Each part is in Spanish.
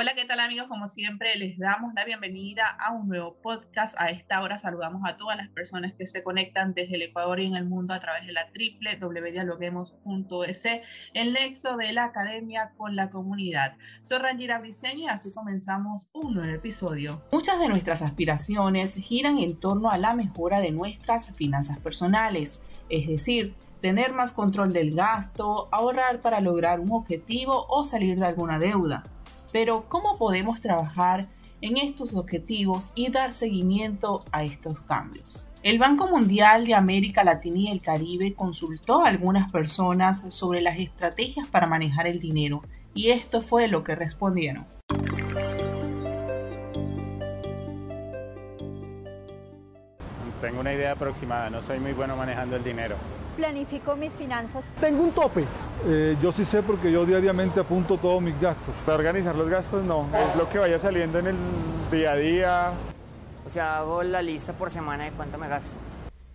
Hola, ¿qué tal amigos? Como siempre, les damos la bienvenida a un nuevo podcast. A esta hora saludamos a todas las personas que se conectan desde el Ecuador y en el mundo a través de la www.dialoguemos.es, el nexo de la academia con la comunidad. Soy Rangira Briceño y así comenzamos un nuevo episodio. Muchas de nuestras aspiraciones giran en torno a la mejora de nuestras finanzas personales, es decir, tener más control del gasto, ahorrar para lograr un objetivo o salir de alguna deuda. Pero ¿cómo podemos trabajar en estos objetivos y dar seguimiento a estos cambios? El Banco Mundial de América Latina y el Caribe consultó a algunas personas sobre las estrategias para manejar el dinero y esto fue lo que respondieron. Tengo una idea aproximada, no soy muy bueno manejando el dinero planifico mis finanzas. Tengo un tope. Eh, yo sí sé porque yo diariamente apunto todos mis gastos. Para organizar los gastos no, es lo que vaya saliendo en el día a día. O sea, hago la lista por semana de cuánto me gasto.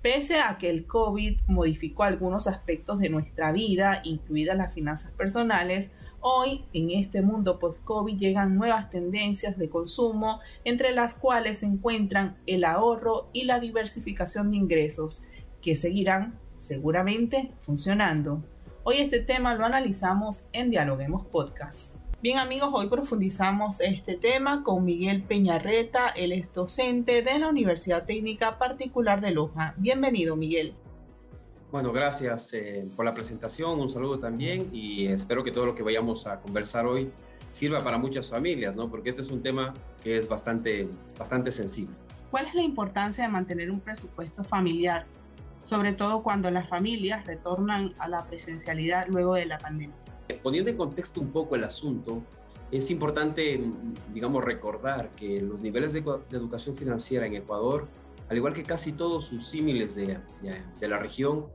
Pese a que el COVID modificó algunos aspectos de nuestra vida, incluidas las finanzas personales, hoy en este mundo post-COVID llegan nuevas tendencias de consumo, entre las cuales se encuentran el ahorro y la diversificación de ingresos, que seguirán seguramente funcionando. Hoy este tema lo analizamos en Dialoguemos Podcast. Bien amigos, hoy profundizamos este tema con Miguel Peñarreta, él es docente de la Universidad Técnica Particular de Loja. Bienvenido Miguel. Bueno, gracias eh, por la presentación, un saludo también y espero que todo lo que vayamos a conversar hoy sirva para muchas familias, ¿no? Porque este es un tema que es bastante, bastante sensible. ¿Cuál es la importancia de mantener un presupuesto familiar sobre todo cuando las familias retornan a la presencialidad luego de la pandemia. Poniendo en contexto un poco el asunto, es importante, digamos, recordar que los niveles de, educación financiera en Ecuador, al igual que casi todos sus símiles de, de la región,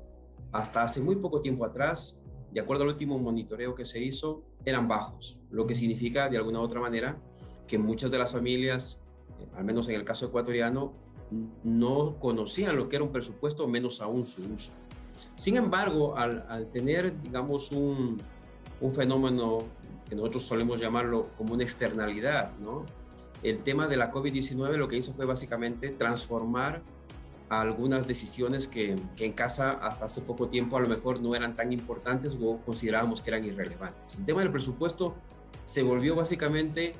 hasta hace muy poco tiempo atrás, de acuerdo al último monitoreo que se hizo, eran bajos, lo que significa de alguna u otra manera que muchas de las familias, eh, al menos en el caso ecuatoriano, no conocían lo que era un presupuesto, menos aún su uso. Sin embargo, al, tener, digamos, un, fenómeno que nosotros solemos llamarlo como una externalidad, ¿no? El tema de la COVID-19 lo que hizo fue básicamente transformar algunas decisiones que, en casa hasta hace poco tiempo a lo mejor no eran tan importantes o considerábamos que eran irrelevantes. El tema del presupuesto se volvió básicamente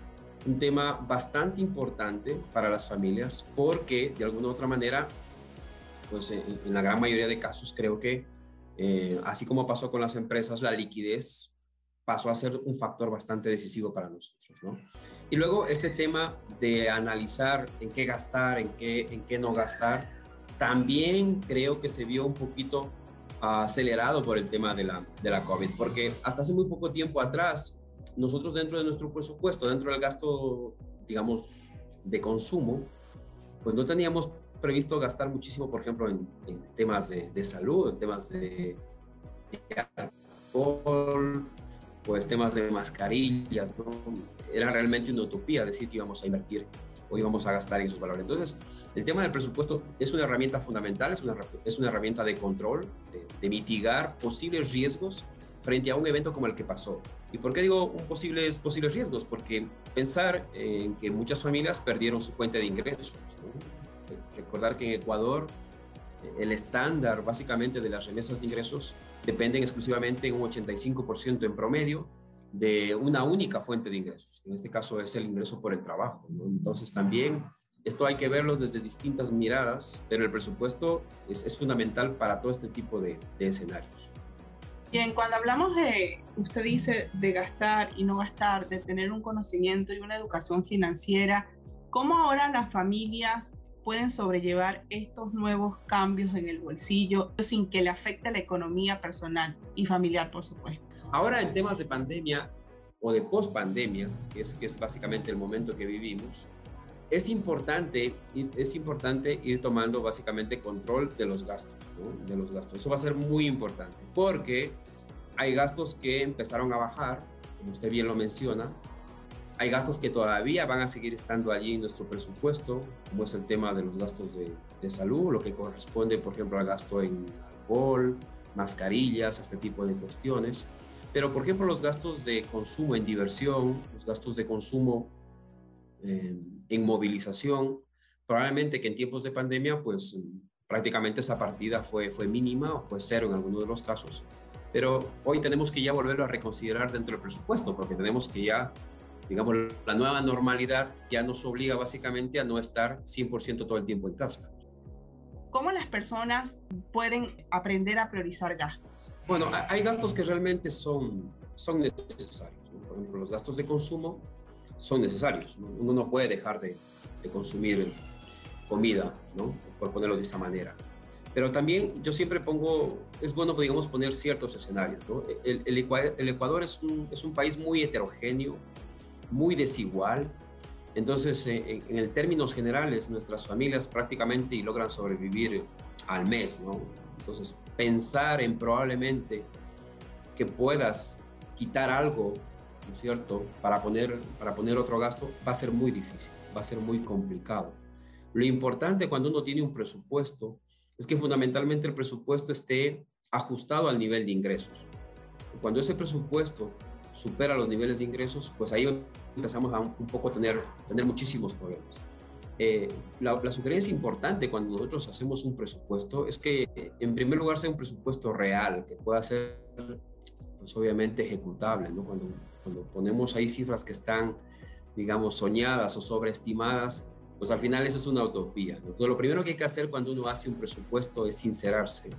un tema bastante importante para las familias porque de alguna u otra manera, pues en, la gran mayoría de casos creo que eh, así como pasó con las empresas, la liquidez pasó a ser un factor bastante decisivo para nosotros. ¿no? Y luego este tema de analizar en qué gastar, en qué, en qué no gastar, también creo que se vio un poquito acelerado por el tema de la, de la COVID, porque hasta hace muy poco tiempo atrás nosotros dentro de nuestro presupuesto, dentro del gasto, digamos, de consumo, pues no teníamos previsto gastar muchísimo, por ejemplo, en, temas de, salud, en temas de, alcohol, pues temas de mascarillas, ¿no? Era realmente una utopía decir que íbamos a invertir o íbamos a gastar en esos valores. Entonces, el tema del presupuesto es una herramienta fundamental, es una, es una herramienta de control, de, de mitigar posibles riesgos frente a un evento como el que pasó. ¿Y por qué digo un posibles, posibles riesgos? Porque pensar en que muchas familias perdieron su fuente de ingresos. Recordar que en Ecuador eh, el estándar básicamente de las remesas de ingresos dependen exclusivamente en un 85% en promedio de una única fuente de ingresos, en este caso es el ingreso por el trabajo. Entonces también esto hay que verlo desde distintas miradas, pero el presupuesto es, es fundamental para todo este tipo de, de escenarios. Bien, cuando hablamos de, usted dice, de gastar y no gastar, de tener un conocimiento y una educación financiera, ¿cómo ahora las familias pueden sobrellevar estos nuevos cambios en el bolsillo sin que le afecte la economía personal y familiar, por supuesto? Ahora en temas de pandemia o de post-pandemia, es, que es básicamente el momento que vivimos, es importante, es importante ir tomando básicamente control de los gastos, de los gastos. Eso va a ser muy importante porque hay gastos que empezaron a bajar, como usted bien lo menciona, hay gastos que todavía van a seguir estando allí en nuestro presupuesto, como es el tema de los gastos de, de salud, lo que corresponde, por ejemplo, al gasto en alcohol, mascarillas, este tipo de cuestiones. Pero, por ejemplo, los gastos de consumo en diversión, los gastos de consumo eh, en movilización, probablemente que en tiempos de pandemia, pues prácticamente esa partida fue, fue mínima o fue cero en algunos de los casos. Pero hoy tenemos que ya volverlo a reconsiderar dentro del presupuesto, porque tenemos que ya digamos, la nueva normalidad ya nos obliga básicamente a no estar 100% todo el tiempo en casa. ¿Cómo las personas pueden aprender a priorizar gastos? Bueno, hay gastos que realmente son, son necesarios. Por ejemplo, los gastos de consumo son necesarios. Uno no puede dejar de, de consumir comida, ¿no? por ponerlo de esa manera. Pero también yo siempre pongo, es bueno, digamos, poner ciertos escenarios. ¿no? El, el, Ecuador, es un, es un país muy heterogéneo, muy desigual. Entonces, eh, en, en, términos generales, nuestras familias prácticamente logran sobrevivir al mes, ¿no? Entonces, pensar en probablemente que puedas quitar algo, ¿no es cierto?, para poner, para poner otro gasto, va a ser muy difícil, va a ser muy complicado. Lo importante cuando uno tiene un presupuesto es que fundamentalmente el presupuesto esté ajustado al nivel de ingresos. Cuando ese presupuesto supera los niveles de ingresos, pues ahí empezamos a un, poco tener, tener muchísimos problemas. Eh, la, la, sugerencia importante cuando nosotros hacemos un presupuesto es que, en primer lugar, sea un presupuesto real, que pueda ser, pues obviamente, ejecutable, ¿no? Cuando, cuando ponemos ahí cifras que están, digamos, soñadas o sobreestimadas, pues al final eso es una utopía. Entonces, lo primero que hay que hacer cuando uno hace un presupuesto es sincerarse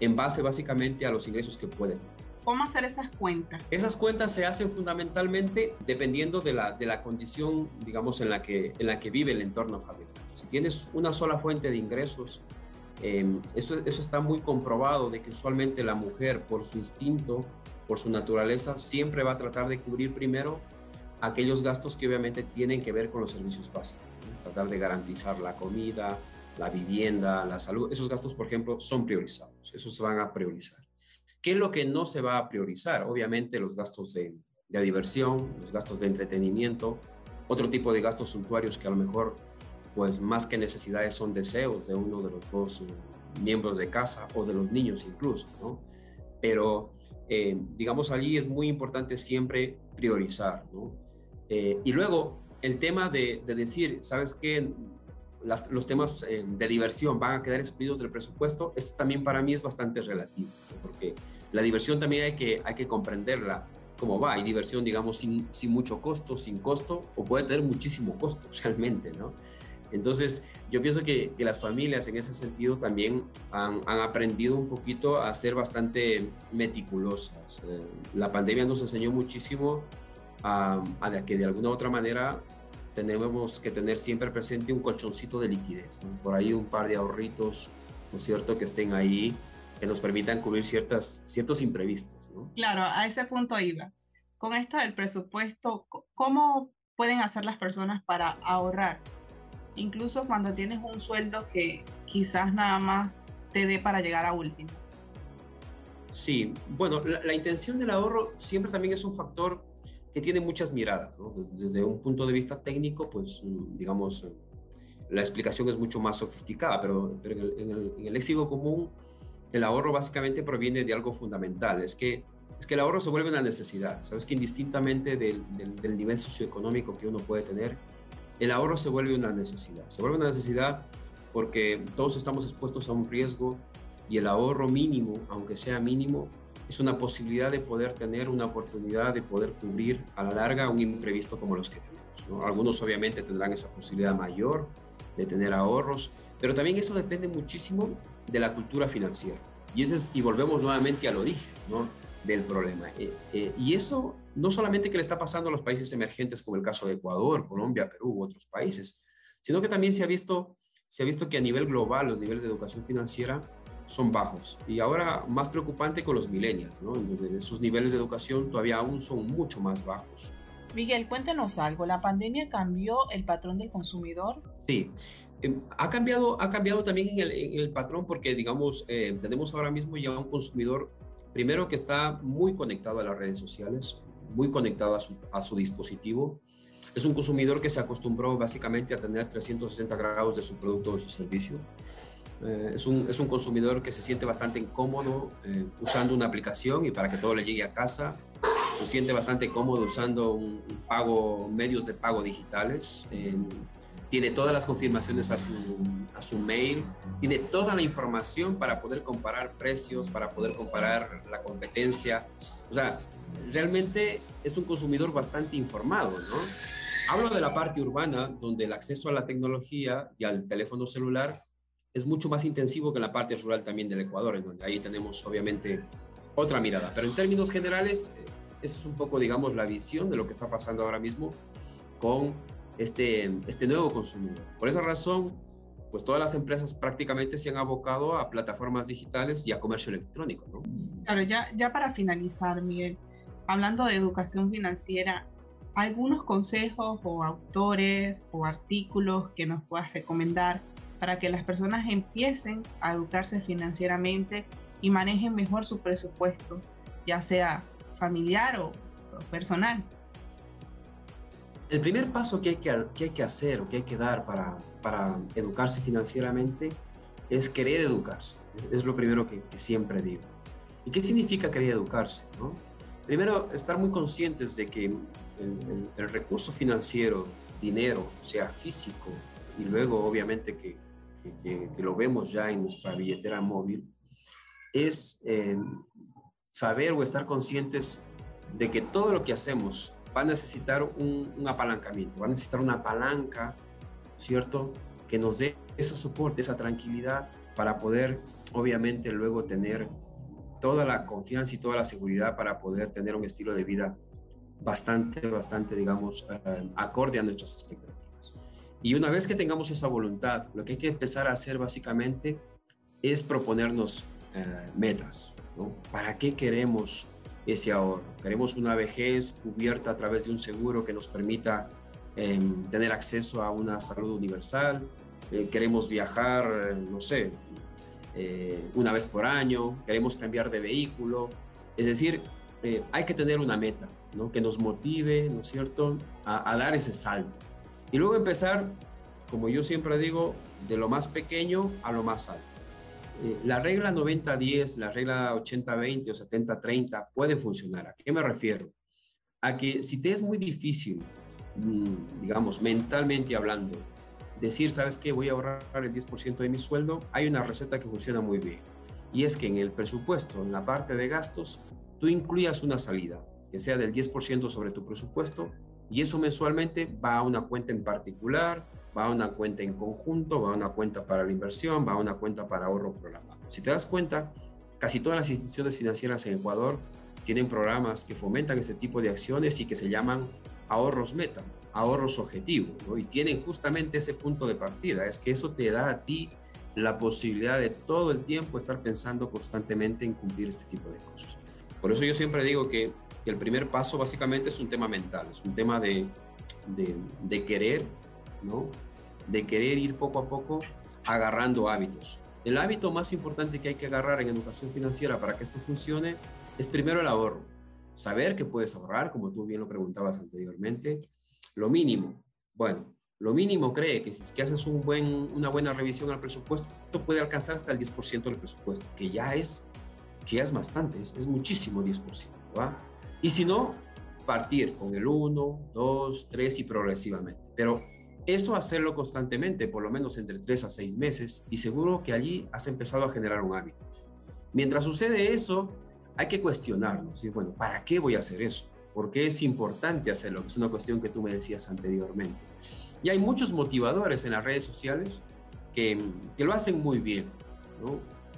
en base básicamente a los ingresos que puede. ¿Cómo hacer esas cuentas? Esas cuentas se hacen fundamentalmente dependiendo de la, de la condición, digamos, en la, que, en la que vive el entorno familiar. Si tienes una sola fuente de ingresos, eh, eso, eso está muy comprobado de que usualmente la mujer, por su instinto, por su naturaleza, siempre va a tratar de cubrir primero aquellos gastos que obviamente tienen que ver con los servicios básicos. Tratar de garantizar la comida, la vivienda, la salud. Esos gastos, por ejemplo, son priorizados. Esos se van a priorizar. ¿Qué es lo que no se va a priorizar? Obviamente los gastos de, de diversión, los gastos de entretenimiento, otro tipo de gastos suntuarios que a lo mejor, pues más que necesidades son deseos de uno de los dos miembros de casa o de los niños incluso, ¿no? Pero, eh, digamos, allí es muy importante siempre priorizar. Eh, y luego, el tema de, de decir, ¿sabes qué? Las, los temas eh, de diversión van a quedar excluidos del presupuesto, esto también para mí es bastante relativo, porque la diversión también hay que, hay que comprenderla cómo va. Hay diversión, digamos, sin, sin mucho costo, sin costo, o puede tener muchísimo costo realmente, ¿no? Entonces, yo pienso que, las familias en ese sentido también han, aprendido un poquito a ser bastante meticulosas. Eh, la pandemia nos enseñó muchísimo a, que de alguna u otra manera tenemos que tener siempre presente un colchoncito de liquidez, por ahí un par de ahorritos, ¿no cierto?, que estén ahí que nos permitan cubrir ciertas, ciertos imprevistos. ¿no? Claro, a ese punto iba. Con esto del presupuesto, ¿cómo pueden hacer las personas para ahorrar? Incluso cuando tienes un sueldo que quizás nada más te dé para llegar a último. Sí, bueno, la, intención del ahorro siempre también es un factor que tiene muchas miradas. ¿no? Desde, un punto de vista técnico, pues digamos, la explicación es mucho más sofisticada, pero, en, el, en, léxico común el ahorro básicamente proviene de algo fundamental, es que, es que el ahorro se vuelve una necesidad, sabes que indistintamente del, nivel socioeconómico que uno puede tener, el ahorro se vuelve una necesidad, se vuelve una necesidad porque todos estamos expuestos a un riesgo y el ahorro mínimo, aunque sea mínimo, es una posibilidad de poder tener una oportunidad de poder cubrir a la larga un imprevisto como los que tenemos. ¿no? Algunos obviamente tendrán esa posibilidad mayor de tener ahorros, pero también eso depende muchísimo de la cultura financiera. Y, ese es, y volvemos nuevamente al origen ¿no? Del problema. Eh, eh, y eso no solamente que le está pasando a los países emergentes como el caso de Ecuador, Colombia, Perú u otros países, sino que también se ha visto se ha visto que a nivel global los niveles de educación financiera son bajos. Y ahora más preocupante con los millennials, ¿no? esos niveles de educación todavía aún son mucho más bajos. Miguel, cuéntenos algo. ¿La pandemia cambió el patrón del consumidor? Sí, em, ha, cambiado, ha cambiado también en el, patrón porque, digamos, eh, tenemos ahora mismo ya un consumidor, primero que está muy conectado a las redes sociales, muy conectado a su, a su dispositivo. Es un consumidor que se acostumbró básicamente a tener 360 grados de su producto o su servicio. Eh, es, un, es, un, consumidor que se siente bastante incómodo eh, usando una aplicación y para que todo le llegue a casa. Se siente bastante cómodo usando un, pago, medios de pago digitales. Eh, tiene todas las confirmaciones a su, a su mail. Tiene toda la información para poder comparar precios, para poder comparar la competencia. O sea, realmente es un consumidor bastante informado, ¿no? Hablo de la parte urbana, donde el acceso a la tecnología y al teléfono celular es mucho más intensivo que en la parte rural también del Ecuador, en donde ahí tenemos obviamente otra mirada. Pero en términos generales, eh, esa es un poco, digamos, la visión de lo que está pasando ahora mismo con este, este nuevo consumidor. Por esa razón, pues todas las empresas prácticamente se han abocado a plataformas digitales y a comercio electrónico. ¿no? Claro, ya, ya para finalizar, Miguel, hablando de educación financiera, algunos consejos o autores o artículos que nos puedas recomendar para que las personas empiecen a educarse financieramente y manejen mejor su presupuesto, ya sea familiar o, personal. El primer paso que hay que, que hay que, hacer o que hay que dar para, para educarse financieramente es querer educarse. Es, lo primero que, siempre digo. ¿Y qué significa querer educarse? No? Primero, estar muy conscientes de que el recurso financiero, dinero, sea físico, y luego obviamente que, que, lo vemos ya en nuestra billetera móvil, es eh, saber o estar conscientes de que todo lo que hacemos va a necesitar un, apalancamiento, va a necesitar una palanca, ¿cierto? Que nos dé ese soporte, esa tranquilidad para poder, obviamente, luego tener toda la confianza y toda la seguridad para poder tener un estilo de vida bastante, bastante, digamos, eh, acorde a nuestras expectativas. Y una vez que tengamos esa voluntad, lo que hay que empezar a hacer básicamente es proponernos eh, metas. ¿no? ¿Para qué queremos ese ahorro? ¿Queremos una vejez cubierta a través de un seguro que nos permita em, tener acceso a una salud universal? Eh, ¿Queremos viajar, no sé, eh, una vez por año? ¿Queremos cambiar de vehículo? Es decir, hay que tener una meta ¿no? que nos motive, ¿no cierto?, a dar ese salto. Y luego empezar, como yo siempre digo, de lo más pequeño a lo más alto. Eh, la regla 90-10, la regla 80-20 o 70-30 puede funcionar. ¿A qué me refiero? A que si te es muy difícil, mm, digamos, mentalmente hablando, decir, ¿sabes qué? Voy a ahorrar el 10% de mi sueldo, hay una receta que funciona muy bien. Y es que en el presupuesto, en la parte de gastos, tú incluyas una salida, que sea del 10% sobre tu presupuesto y eso mensualmente va a una cuenta en particular, va a una cuenta en conjunto, va a una cuenta para la inversión, va a una cuenta para ahorro programado. Si te das cuenta, casi todas las instituciones financieras en Ecuador tienen programas que fomentan este tipo de acciones y que se llaman ahorros meta, ahorros objetivos, y tienen justamente ese punto de partida, es que eso te da a ti la posibilidad de todo el tiempo estar pensando constantemente en cumplir este tipo de cosas. Por eso yo siempre digo que que el primer paso básicamente es un tema mental, es un tema de, de, querer, ¿no? De querer ir poco a poco agarrando hábitos. El hábito más importante que hay que agarrar en educación financiera para que esto funcione es primero el ahorro. Saber que puedes ahorrar, como tú bien lo preguntabas anteriormente. Lo mínimo. Bueno, lo mínimo cree que si es que haces un buen, una buena revisión al presupuesto, puede alcanzar hasta el 10% del presupuesto, que ya es, que es bastante, es, es muchísimo 10%. ¿va? Y si no, partir con el 1, 2, 3 y progresivamente. Pero eso hacerlo constantemente, por lo menos entre 3 a 6 meses, y seguro que allí has empezado a generar un hábito. Mientras sucede eso, hay que cuestionarnos. Y bueno, ¿para qué voy a hacer eso? ¿Por qué es importante hacerlo? Es una cuestión que tú me decías anteriormente. Y hay muchos motivadores en las redes sociales que, que lo hacen muy bien.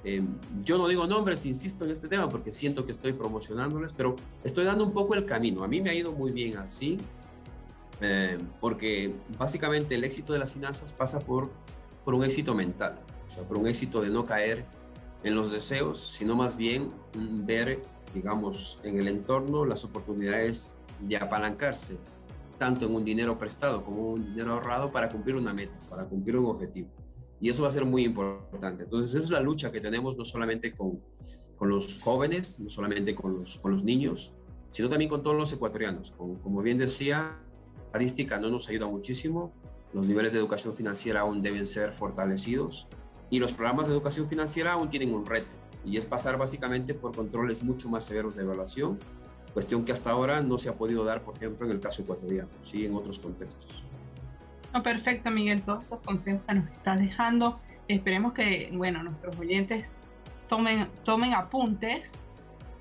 Em, yo no digo nombres, insisto en este tema porque siento que estoy promocionándoles, pero estoy dando un poco el camino. A mí me ha ido muy bien así, em, porque básicamente el éxito de las finanzas pasa por por un éxito mental, o sea, por un éxito de no caer en los deseos, sino más bien ver, digamos, en el entorno las oportunidades de apalancarse, tanto en un dinero prestado como un dinero ahorrado para cumplir una meta, para cumplir un objetivo. Y eso va a ser muy importante. Entonces, esa es la lucha que tenemos no solamente con, con los jóvenes, no solamente con los, con los niños, sino también con todos los ecuatorianos. Como, bien decía, estadística no nos ayuda muchísimo, los niveles de educación financiera aún deben ser fortalecidos y los programas de educación financiera aún tienen un reto y es pasar básicamente por controles mucho más severos de evaluación, cuestión que hasta ahora no se ha podido dar, por ejemplo, en el caso ecuatoriano, sí en otros contextos. No, perfecto, Miguel, todos estos consejos que nos estás dejando. Esperemos que, bueno, nuestros oyentes tomen, tomen apuntes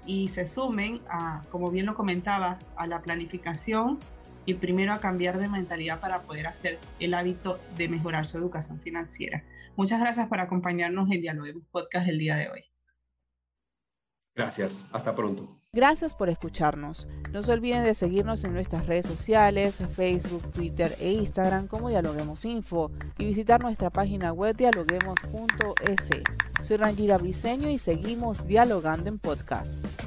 y se sumen a, como bien lo comentabas, a la planificación y primero a cambiar de mentalidad para poder hacer el hábito de mejorar su educación financiera. Muchas gracias por acompañarnos en Dialoguemos Podcast el día de hoy. Gracias, hasta pronto. Gracias por escucharnos. No se olviden de seguirnos en nuestras redes sociales, Facebook, Twitter e Instagram como Dialoguemos Info y visitar nuestra página web dialoguemos.es. Soy Rangira Briseño y seguimos dialogando en podcast.